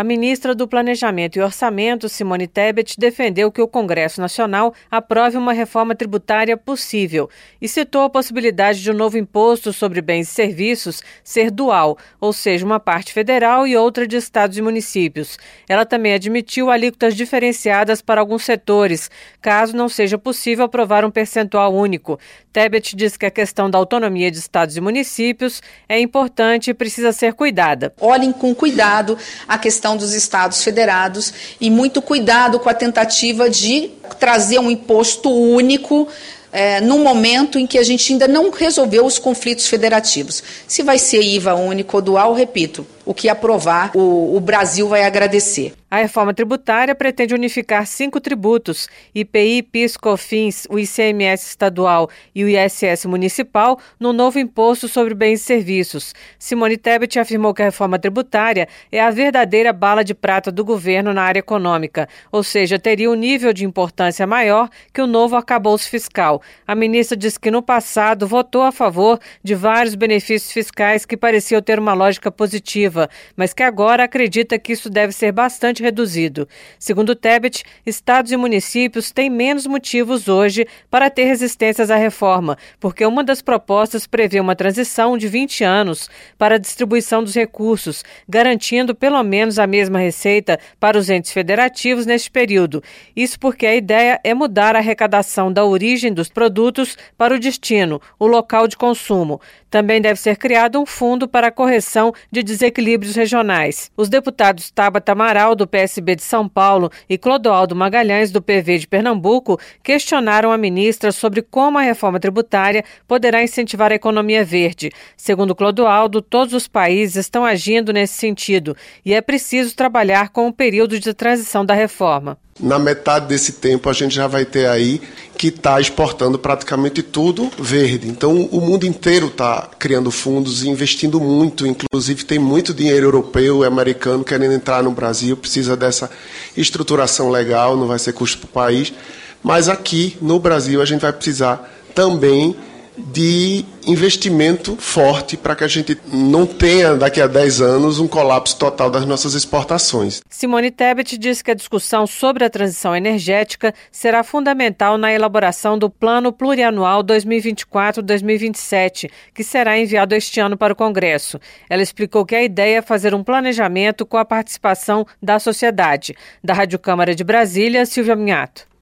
A ministra do Planejamento e Orçamento, Simone Tebet, defendeu que o Congresso Nacional aprove uma reforma tributária possível e citou a possibilidade de um novo imposto sobre bens e serviços ser dual, ou seja, uma parte federal e outra de estados e municípios. Ela também admitiu alíquotas diferenciadas para alguns setores, caso não seja possível aprovar um percentual único. Tebet diz que a questão da autonomia de estados e municípios é importante e precisa ser cuidada. Olhem com cuidado a questão questão dos estados federados e muito cuidado com a tentativa de trazer um imposto único é, no momento em que a gente ainda não resolveu os conflitos federativos. Se vai ser IVA único ou dual, repito, o que aprovar, o, o Brasil vai agradecer. A reforma tributária pretende unificar cinco tributos: IPI, PIS, COFINS, o ICMS estadual e o ISS municipal, no novo imposto sobre bens e serviços. Simone Tebet afirmou que a reforma tributária é a verdadeira bala de prata do governo na área econômica, ou seja, teria um nível de importância maior que o novo arcabouço fiscal. A ministra disse que no passado votou a favor de vários benefícios fiscais que pareciam ter uma lógica positiva, mas que agora acredita que isso deve ser bastante reduzido. Segundo Tebet, estados e municípios têm menos motivos hoje para ter resistências à reforma, porque uma das propostas prevê uma transição de 20 anos para a distribuição dos recursos, garantindo pelo menos a mesma receita para os entes federativos neste período. Isso porque a ideia é mudar a arrecadação da origem dos produtos para o destino, o local de consumo. Também deve ser criado um fundo para a correção de desequilíbrios regionais. Os deputados Tabata Amaral, do PSB de São Paulo, e Clodoaldo Magalhães, do PV de Pernambuco, questionaram a ministra sobre como a reforma tributária poderá incentivar a economia verde. Segundo Clodoaldo, todos os países estão agindo nesse sentido e é preciso trabalhar com o período de transição da reforma na metade desse tempo a gente já vai ter aí que está exportando praticamente tudo verde. Então o mundo inteiro está criando fundos e investindo muito, inclusive tem muito dinheiro europeu e americano querendo entrar no Brasil, precisa dessa estruturação legal, não vai ser custo para o país. Mas aqui no Brasil a gente vai precisar também de investimento forte para que a gente não tenha daqui a 10 anos um colapso total das nossas exportações. Simone Tebet diz que a discussão sobre a transição energética será fundamental na elaboração do Plano Plurianual 2024-2027, que será enviado este ano para o Congresso. Ela explicou que a ideia é fazer um planejamento com a participação da sociedade. Da Rádio Câmara de Brasília, Silvia Minhato.